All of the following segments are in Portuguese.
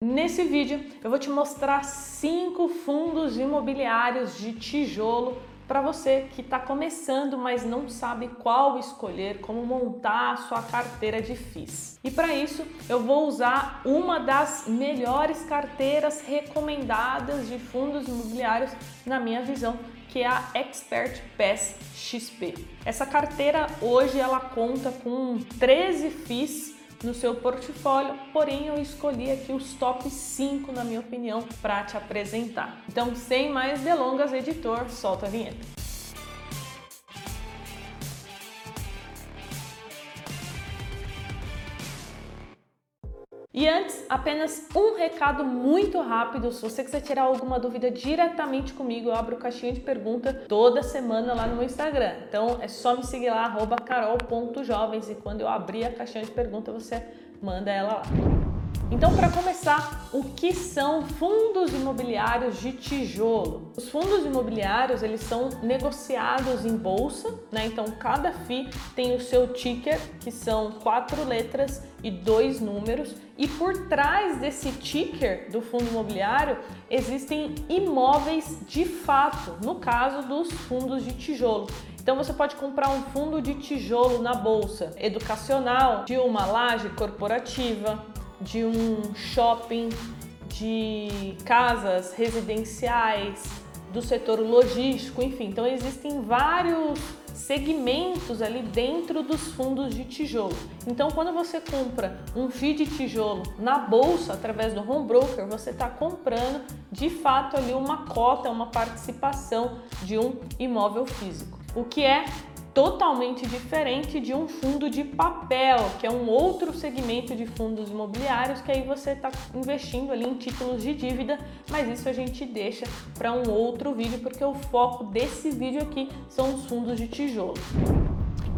Nesse vídeo eu vou te mostrar cinco fundos imobiliários de tijolo para você que está começando, mas não sabe qual escolher, como montar a sua carteira de FIIs. E para isso eu vou usar uma das melhores carteiras recomendadas de fundos imobiliários na minha visão, que é a Expert Pass XP. Essa carteira hoje ela conta com 13 FIIs no seu portfólio, porém eu escolhi aqui os top 5, na minha opinião, para te apresentar. Então, sem mais delongas, editor, solta a vinheta. E antes, apenas um recado muito rápido. Se você quiser tirar alguma dúvida diretamente comigo, eu abro caixinha de pergunta toda semana lá no meu Instagram. Então é só me seguir lá, carol.jovens, e quando eu abrir a caixinha de pergunta, você manda ela lá. Então, para começar, o que são fundos imobiliários de tijolo? Os fundos imobiliários eles são negociados em bolsa, né? Então, cada FI tem o seu ticker, que são quatro letras e dois números, e por trás desse ticker do fundo imobiliário existem imóveis de fato, no caso dos fundos de tijolo. Então você pode comprar um fundo de tijolo na bolsa educacional, de uma laje corporativa, de um shopping, de casas residenciais, do setor logístico, enfim. Então existem vários segmentos ali dentro dos fundos de tijolo. Então, quando você compra um FII de tijolo na bolsa através do home broker, você está comprando de fato ali uma cota, uma participação de um imóvel físico. O que é totalmente diferente de um fundo de papel, que é um outro segmento de fundos imobiliários que aí você está investindo ali em títulos de dívida, mas isso a gente deixa para um outro vídeo porque o foco desse vídeo aqui são os fundos de tijolo.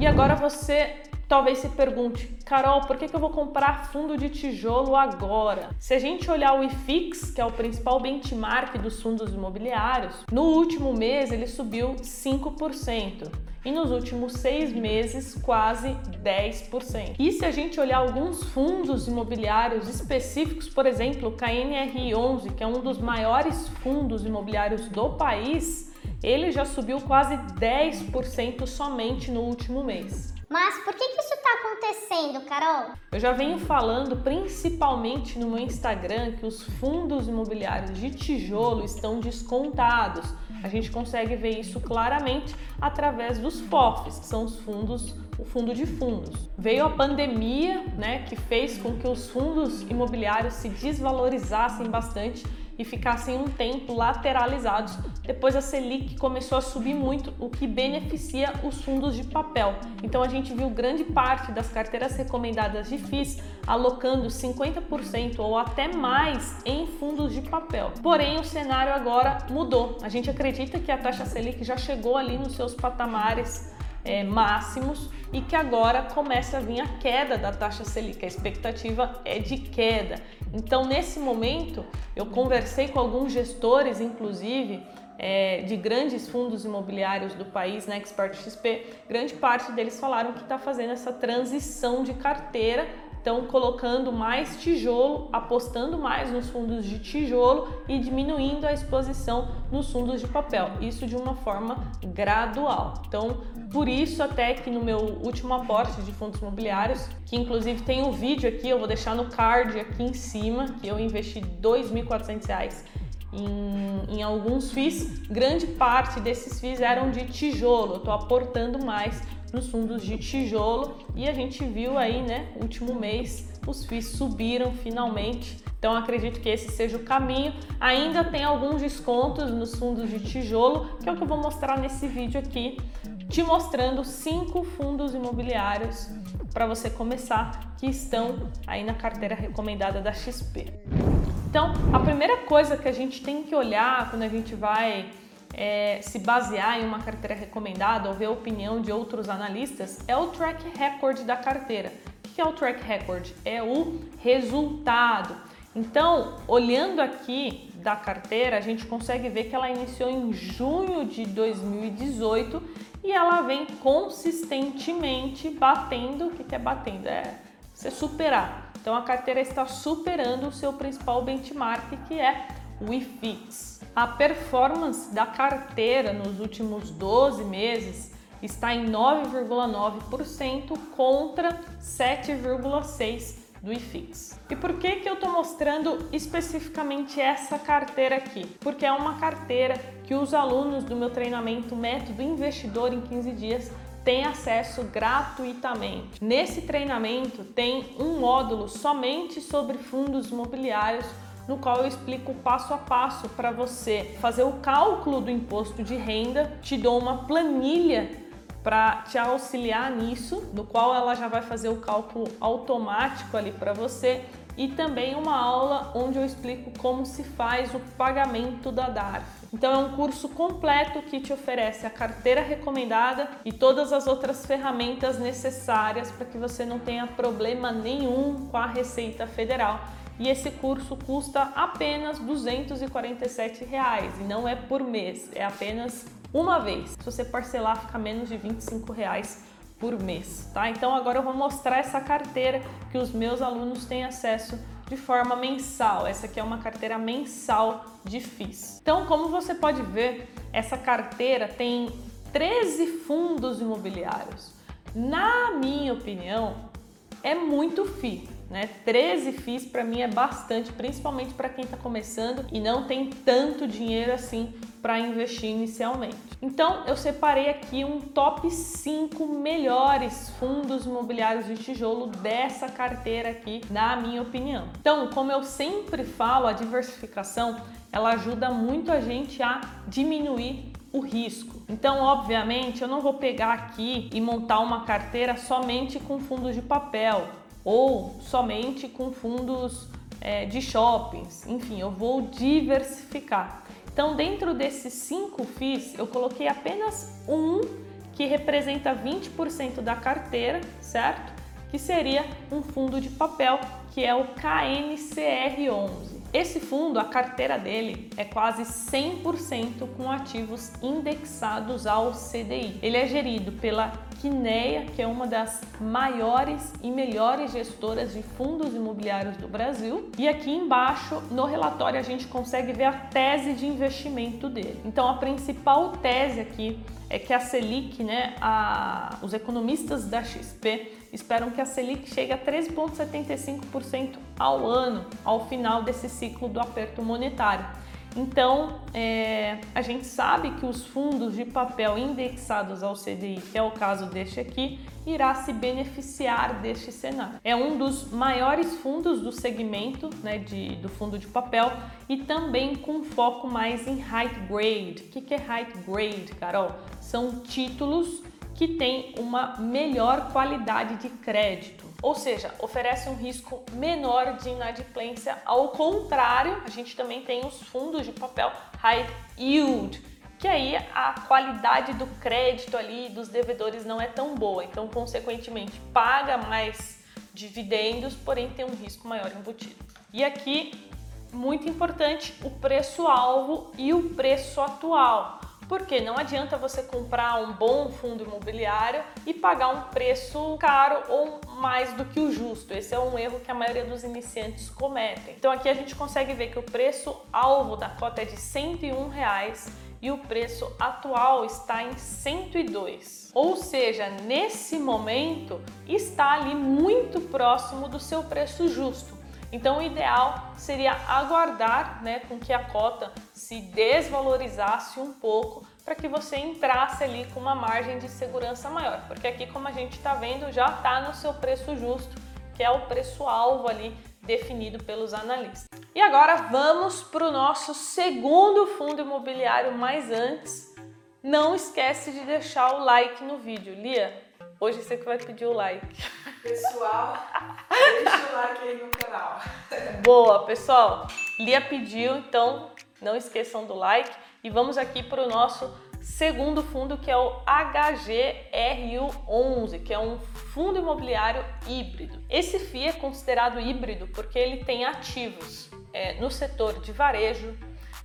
E agora você talvez se pergunte, Carol, por que, que eu vou comprar fundo de tijolo agora? Se a gente olhar o IFIX, que é o principal benchmark dos fundos imobiliários, no último mês ele subiu 5% e nos últimos seis meses quase 10%. E se a gente olhar alguns fundos imobiliários específicos, por exemplo, o KNRI11, que é um dos maiores fundos imobiliários do país, ele já subiu quase 10% somente no último mês. Mas por que, que isso está acontecendo, Carol? Eu já venho falando principalmente no meu Instagram que os fundos imobiliários de tijolo estão descontados. A gente consegue ver isso claramente através dos POFs, que são os fundos, o fundo de fundos. Veio a pandemia, né, que fez com que os fundos imobiliários se desvalorizassem bastante e ficassem um tempo lateralizados. Depois a Selic começou a subir muito, o que beneficia os fundos de papel. Então a gente viu grande parte das carteiras recomendadas de FIIs alocando 50% ou até mais em fundos de papel. Porém, o cenário agora mudou. A gente acredita que a taxa Selic já chegou ali nos seus patamares é, máximos e que agora começa a vir a queda da taxa Selic. A expectativa é de queda. Então, nesse momento, eu conversei com alguns gestores, inclusive, é, de grandes fundos imobiliários do país, na né, Expert XP, grande parte deles falaram que está fazendo essa transição de carteira estão colocando mais tijolo, apostando mais nos fundos de tijolo e diminuindo a exposição nos fundos de papel. Isso de uma forma gradual. Então, por isso até que no meu último aporte de fundos imobiliários, que inclusive tem um vídeo aqui, eu vou deixar no card aqui em cima, que eu investi R$ 2.400 em, em, alguns FIIs, grande parte desses FIIs eram de tijolo. Eu estou aportando mais nos fundos de tijolo e a gente viu aí, né, último mês, os FIIs subiram finalmente. Então acredito que esse seja o caminho. Ainda tem alguns descontos nos fundos de tijolo, que é o que eu vou mostrar nesse vídeo aqui, te mostrando cinco fundos imobiliários para você começar que estão aí na carteira recomendada da XP. Então, a primeira coisa que a gente tem que olhar quando a gente vai é, se basear em uma carteira recomendada ou ver a opinião de outros analistas é o track record da carteira. O que é o track record? É o resultado. Então, olhando aqui da carteira, a gente consegue ver que ela iniciou em junho de 2018 e ela vem consistentemente batendo. O que é batendo? É você superar Então a carteira está superando o seu principal benchmark, que é o IFIX. A performance da carteira nos últimos 12 meses está em 9,9% contra 7,6% do IFIX. E por que, que eu estou mostrando especificamente essa carteira aqui? Porque é uma carteira que os alunos do meu treinamento Método Investidor em 15 Dias têm acesso gratuitamente. Nesse treinamento tem um módulo somente sobre fundos imobiliários no qual eu explico passo a passo para você fazer o cálculo do imposto de renda, te dou uma planilha para te auxiliar nisso, no qual ela já vai fazer o cálculo automático ali para você e também uma aula onde eu explico como se faz o pagamento da DARF. Então é um curso completo que te oferece a carteira recomendada e todas as outras ferramentas necessárias para que você não tenha problema nenhum com a Receita Federal. E esse curso custa apenas 247 reais, e não é por mês, é apenas uma vez. Se você parcelar, fica menos de 25 reais por mês, tá? Então agora eu vou mostrar essa carteira que os meus alunos têm acesso de forma mensal. Essa aqui é uma carteira mensal de FIIs. Então, como você pode ver, essa carteira tem 13 fundos imobiliários. Na minha opinião, é muito FII né? 13 FIIs para mim é bastante, principalmente para quem está começando e não tem tanto dinheiro assim para investir inicialmente. Então, eu separei aqui um top 5 melhores fundos imobiliários de tijolo dessa carteira aqui, na minha opinião. Então, como eu sempre falo, a diversificação ela ajuda muito a gente a diminuir o risco. Então, obviamente, eu não vou pegar aqui e montar uma carteira somente com fundos de papel ou somente com fundos é, de shoppings. Enfim, eu vou diversificar. Então, dentro desses cinco FIIs, eu coloquei apenas um que representa 20% da carteira, certo? Que seria um fundo de papel, que é o KNCR11. Esse fundo, a carteira dele é quase 100% com ativos indexados ao CDI. Ele é gerido pela Quineia, que é uma das maiores e melhores gestoras de fundos imobiliários do Brasil. E aqui embaixo, no relatório, a gente consegue ver a tese de investimento dele. Então, a principal tese aqui é que a Selic, né, a, os economistas da XP esperam que a Selic chegue a 13,75% ao ano ao final desse ciclo do aperto monetário. Então, é, a gente sabe que os fundos de papel indexados ao CDI, que é o caso deste aqui, irá se beneficiar deste cenário. É um dos maiores fundos do segmento né, de, do fundo de papel e também com foco mais em high grade. O que, que é high grade, Carol? São títulos que têm uma melhor qualidade de crédito, ou seja, oferece um risco menor de inadimplência. Ao contrário, a gente também tem os fundos de papel high yield, que aí a qualidade do crédito ali dos devedores não é tão boa, então consequentemente paga mais dividendos, porém tem um risco maior embutido. E aqui muito importante o preço alvo e o preço atual. Porque não adianta você comprar um bom fundo imobiliário e pagar um preço caro ou mais do que o justo. Esse é um erro que a maioria dos iniciantes cometem. Então aqui a gente consegue ver que o preço alvo da cota é de 101 reais e o preço atual está em 102. Ou seja, nesse momento está ali muito próximo do seu preço justo. Então, o ideal seria aguardar né, com que a cota se desvalorizasse um pouco para que você entrasse ali com uma margem de segurança maior. Porque aqui, como a gente está vendo, já está no seu preço justo, que é o preço-alvo ali definido pelos analistas. E agora vamos para o nosso segundo fundo imobiliário, mas antes, não esquece de deixar o like no vídeo. Lia, hoje você que vai pedir o like. Pessoal, deixa aí no canal. Boa, pessoal. Lia pediu, então não esqueçam do like. E vamos aqui para o nosso segundo fundo, que é o HGRU11, que é um fundo imobiliário híbrido. Esse FII é considerado híbrido porque ele tem ativos é, no setor de varejo,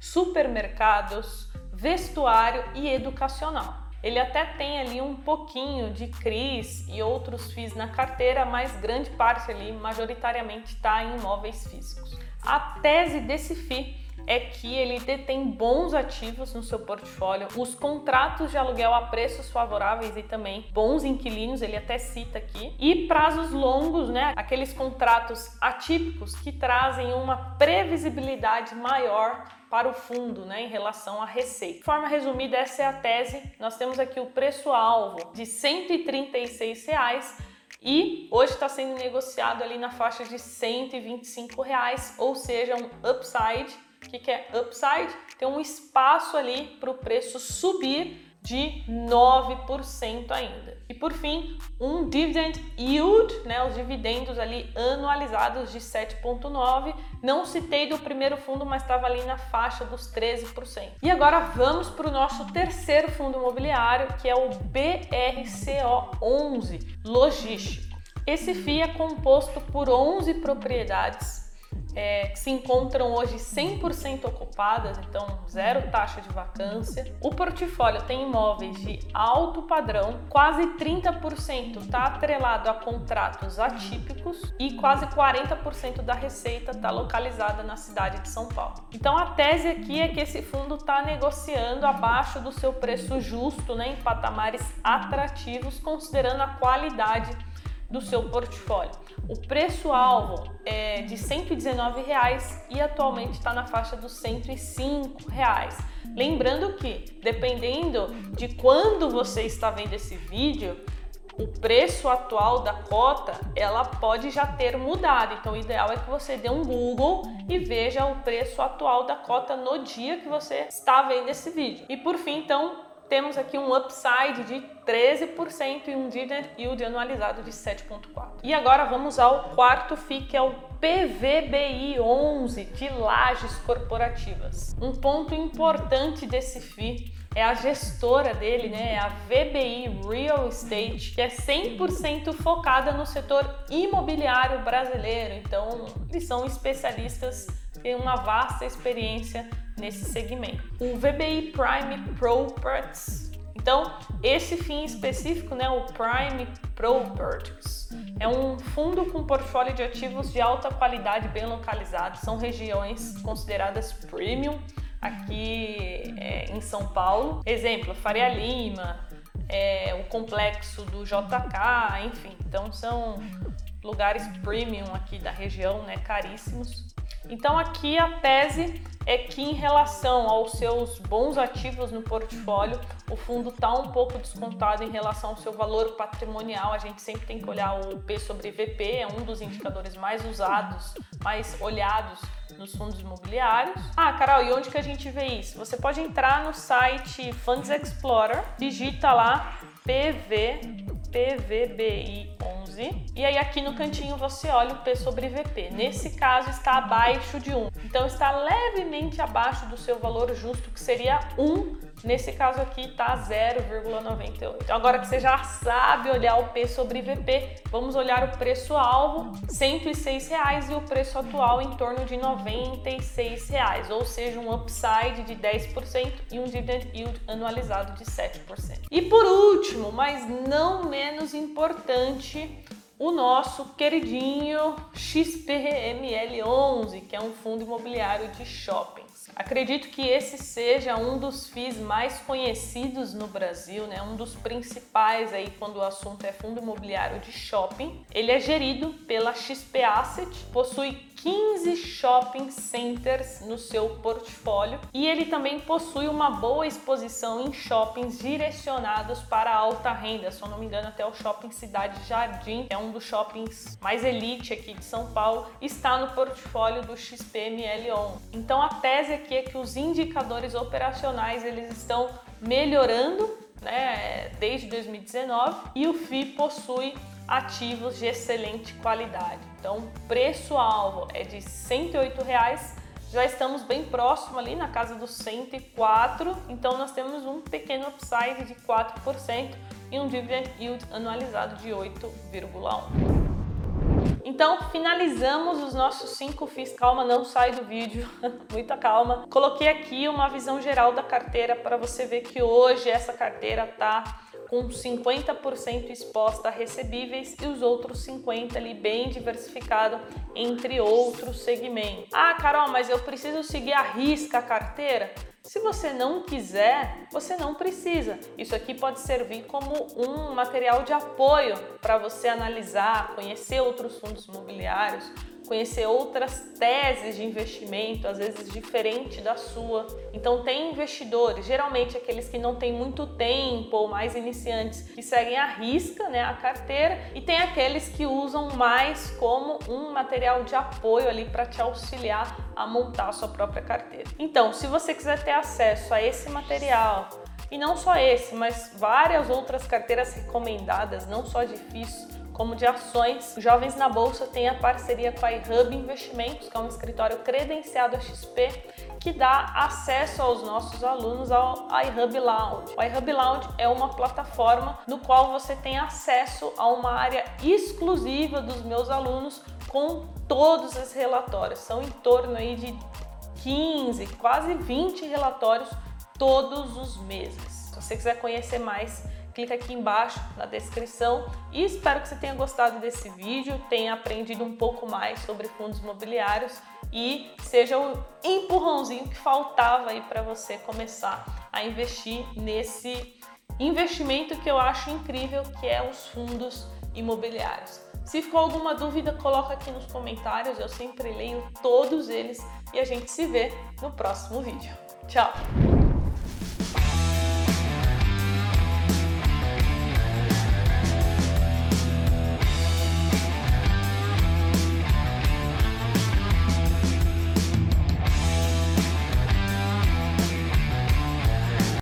supermercados, vestuário e educacional. Ele até tem ali um pouquinho de CRIs e outros FIIs na carteira, mas grande parte ali, majoritariamente, está em imóveis físicos. A tese desse FII é que ele detém bons ativos no seu portfólio, os contratos de aluguel a preços favoráveis e também bons inquilinos, ele até cita aqui, e prazos longos, né? Aqueles contratos atípicos que trazem uma previsibilidade maior para o fundo, né, em relação à receita. De forma resumida, essa é a tese. Nós temos aqui o preço-alvo de 136 reais e hoje está sendo negociado ali na faixa de 125 reais, ou seja, um upside o que, que é upside? Tem um espaço ali para o preço subir de 9% ainda. E por fim, um dividend yield, né, os dividendos ali anualizados de 7.9. Não citei do primeiro fundo, mas estava ali na faixa dos 13%. E agora vamos para o nosso terceiro fundo imobiliário, que é o BRCO11 Logístico. Esse FII é composto por 11 propriedades é, se encontram hoje 100% ocupadas, então zero taxa de vacância. O portfólio tem imóveis de alto padrão, quase 30% está atrelado a contratos atípicos e quase 40% da receita está localizada na cidade de São Paulo. Então a tese aqui é que esse fundo está negociando abaixo do seu preço justo, né, em patamares atrativos, considerando a qualidade do seu portfólio. O preço-alvo é de 119 reais e atualmente está na faixa dos 105 reais. Lembrando que, dependendo de quando você está vendo esse vídeo, o preço atual da cota ela pode já ter mudado. Então, o ideal é que você dê um Google e veja o preço atual da cota no dia que você está vendo esse vídeo. E por fim, então, temos aqui um upside de 13% e um dividend yield anualizado de 7,4%. E agora vamos ao quarto FII, que é o PVBI 11 de lajes corporativas. Um ponto importante desse FII é a gestora dele, né? É a VBI Real Estate, que é 100% focada no setor imobiliário brasileiro. Então, eles são especialistas, têm uma vasta experiência nesse segmento. O VBI Prime Properties. Então, esse fim específico, né, o Prime Properties, é um fundo com portfólio de ativos de alta qualidade bem localizados. São regiões consideradas premium aqui é, em São Paulo. Exemplo, Faria Lima, é, o complexo do JK, enfim. Então, são lugares premium aqui da região, né, caríssimos. Então, aqui a tese é que em relação aos seus bons ativos no portfólio, o fundo está um pouco descontado em relação ao seu valor patrimonial. A gente sempre tem que olhar o P sobre VP, é um dos indicadores mais usados, mais olhados nos fundos imobiliários. Ah, Carol, e onde que a gente vê isso? Você pode entrar no site Funds Explorer, digita lá PV, PVBI 11 e aí aqui no cantinho você olha o P sobre VP. Nesse caso está abaixo de 1. Então está levemente abaixo do seu valor justo, que seria 1 Nesse caso aqui está 0,98. Então agora que você já sabe olhar o P sobre VP, vamos olhar o preço-alvo, 106 reais, e o preço atual em torno de 96 reais, ou seja, um upside de 10% e um dividend yield anualizado de 7%. E por último, mas não menos importante, o nosso queridinho XPML11, que é um fundo imobiliário de shopping. Acredito que esse seja um dos FIIs mais conhecidos no Brasil, né? um dos principais aí quando o assunto é fundo imobiliário de shopping. Ele é gerido pela XP Asset, possui 15 shopping centers no seu portfólio e ele também possui uma boa exposição em shoppings direcionados para alta renda. Se eu não me engano, até o Shopping Cidade Jardim, é um dos shoppings mais elite aqui de São Paulo, está no portfólio do XPML11. Então a tese aqui é que os indicadores operacionais eles estão melhorando né, desde 2019 e o FI possui ativos de excelente qualidade. Então, preço-alvo é de 108 reais, já estamos bem próximo ali na casa dos 104, então nós temos um pequeno upside de 4% e um dividend yield anualizado de 8,1. Então, finalizamos os nossos cinco FIIs. Calma, não sai do vídeo, muita calma. Coloquei aqui uma visão geral da carteira para você ver que hoje essa carteira tá com 50% exposta a recebíveis e os outros 50 ali bem diversificado entre outros segmentos. Ah, Carol, mas eu preciso seguir a risca a carteira? Se você não quiser, você não precisa. Isso aqui pode servir como um material de apoio para você analisar, conhecer outros fundos imobiliários, conhecer outras teses de investimento, às vezes diferente da sua. Então tem investidores, geralmente aqueles que não têm muito tempo ou mais iniciantes, que seguem a risca, né, a carteira, e tem aqueles que usam mais como um material de apoio ali para te auxiliar a montar a sua própria carteira. Então, se você quiser ter acesso a esse material, e não só esse, mas várias outras carteiras recomendadas, não só de FIIs, como de ações. Jovens na Bolsa tem a parceria com a iHub Investimentos, que é um escritório credenciado a XP, que dá acesso aos nossos alunos ao iHub Lounge. O iHub Lounge é uma plataforma no qual você tem acesso a uma área exclusiva dos meus alunos com todos os relatórios. São em torno aí de 15, quase 20 relatórios todos os meses. Se você quiser conhecer mais, clica aqui embaixo na descrição e espero que você tenha gostado desse vídeo, tenha aprendido um pouco mais sobre fundos imobiliários e seja o empurrãozinho que faltava aí para você começar a investir nesse investimento que eu acho incrível, que é os fundos imobiliários. Se ficou alguma dúvida, coloca aqui nos comentários, eu sempre leio todos eles e a gente se vê no próximo vídeo. Tchau!